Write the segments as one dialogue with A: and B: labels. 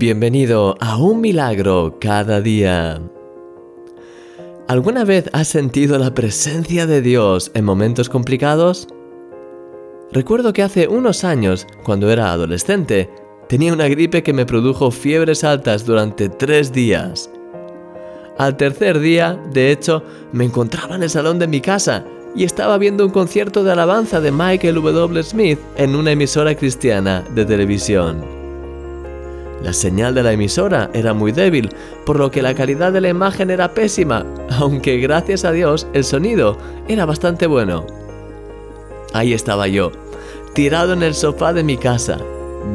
A: Bienvenido a un milagro cada día. ¿Alguna vez has sentido la presencia de Dios en momentos complicados? Recuerdo que hace unos años, cuando era adolescente, tenía una gripe que me produjo fiebres altas durante tres días. Al tercer día, de hecho, me encontraba en el salón de mi casa y estaba viendo un concierto de alabanza de Michael W. Smith en una emisora cristiana de televisión. La señal de la emisora era muy débil, por lo que la calidad de la imagen era pésima, aunque gracias a Dios el sonido era bastante bueno. Ahí estaba yo, tirado en el sofá de mi casa,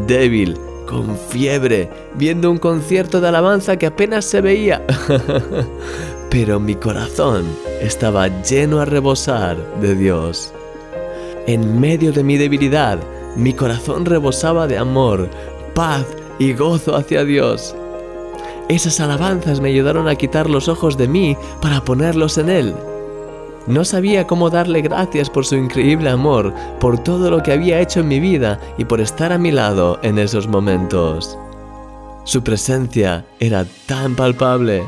A: débil, con fiebre, viendo un concierto de alabanza que apenas se veía. Pero mi corazón estaba lleno a rebosar de Dios. En medio de mi debilidad, mi corazón rebosaba de amor, paz y gozo hacia Dios. Esas alabanzas me ayudaron a quitar los ojos de mí para ponerlos en Él. No sabía cómo darle gracias por su increíble amor, por todo lo que había hecho en mi vida y por estar a mi lado en esos momentos. Su presencia era tan palpable.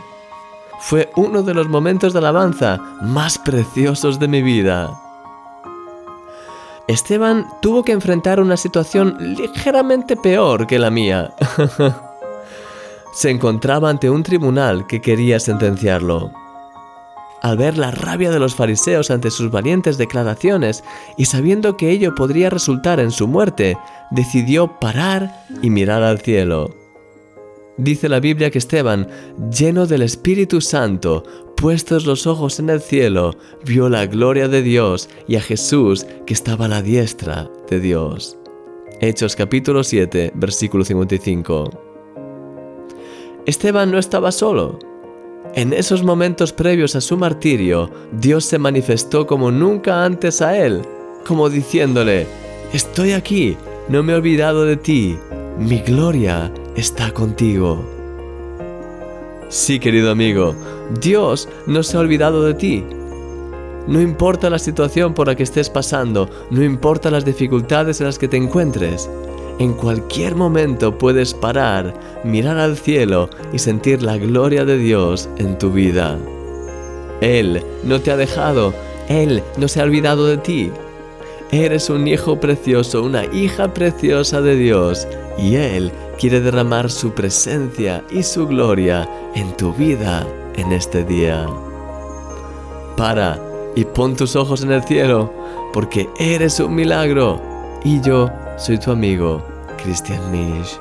A: Fue uno de los momentos de alabanza más preciosos de mi vida. Esteban tuvo que enfrentar una situación ligeramente peor que la mía. Se encontraba ante un tribunal que quería sentenciarlo. Al ver la rabia de los fariseos ante sus valientes declaraciones y sabiendo que ello podría resultar en su muerte, decidió parar y mirar al cielo. Dice la Biblia que Esteban, lleno del Espíritu Santo, puestos los ojos en el cielo, vio la gloria de Dios y a Jesús que estaba a la diestra de Dios. Hechos capítulo 7, versículo 55. Esteban no estaba solo. En esos momentos previos a su martirio, Dios se manifestó como nunca antes a él, como diciéndole, Estoy aquí, no me he olvidado de ti, mi gloria está contigo. Sí, querido amigo, Dios no se ha olvidado de ti. No importa la situación por la que estés pasando, no importa las dificultades en las que te encuentres, en cualquier momento puedes parar, mirar al cielo y sentir la gloria de Dios en tu vida. Él no te ha dejado, Él no se ha olvidado de ti. Eres un hijo precioso, una hija preciosa de Dios y Él quiere derramar su presencia y su gloria en tu vida en este día. Para y pon tus ojos en el cielo, porque eres un milagro y yo soy tu amigo, Christian Misch.